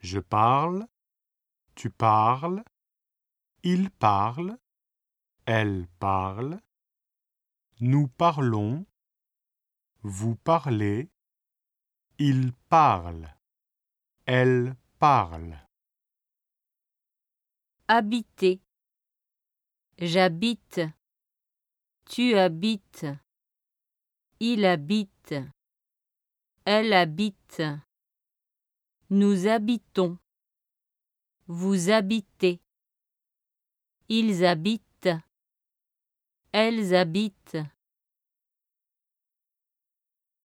Je parle, tu parles, il parle, elle parle, nous parlons, vous parlez, il parle, elle parle. Habiter. J'habite. Tu habites. Il habite. Elle habite. Nous habitons. Vous habitez. Ils habitent. Elles habitent.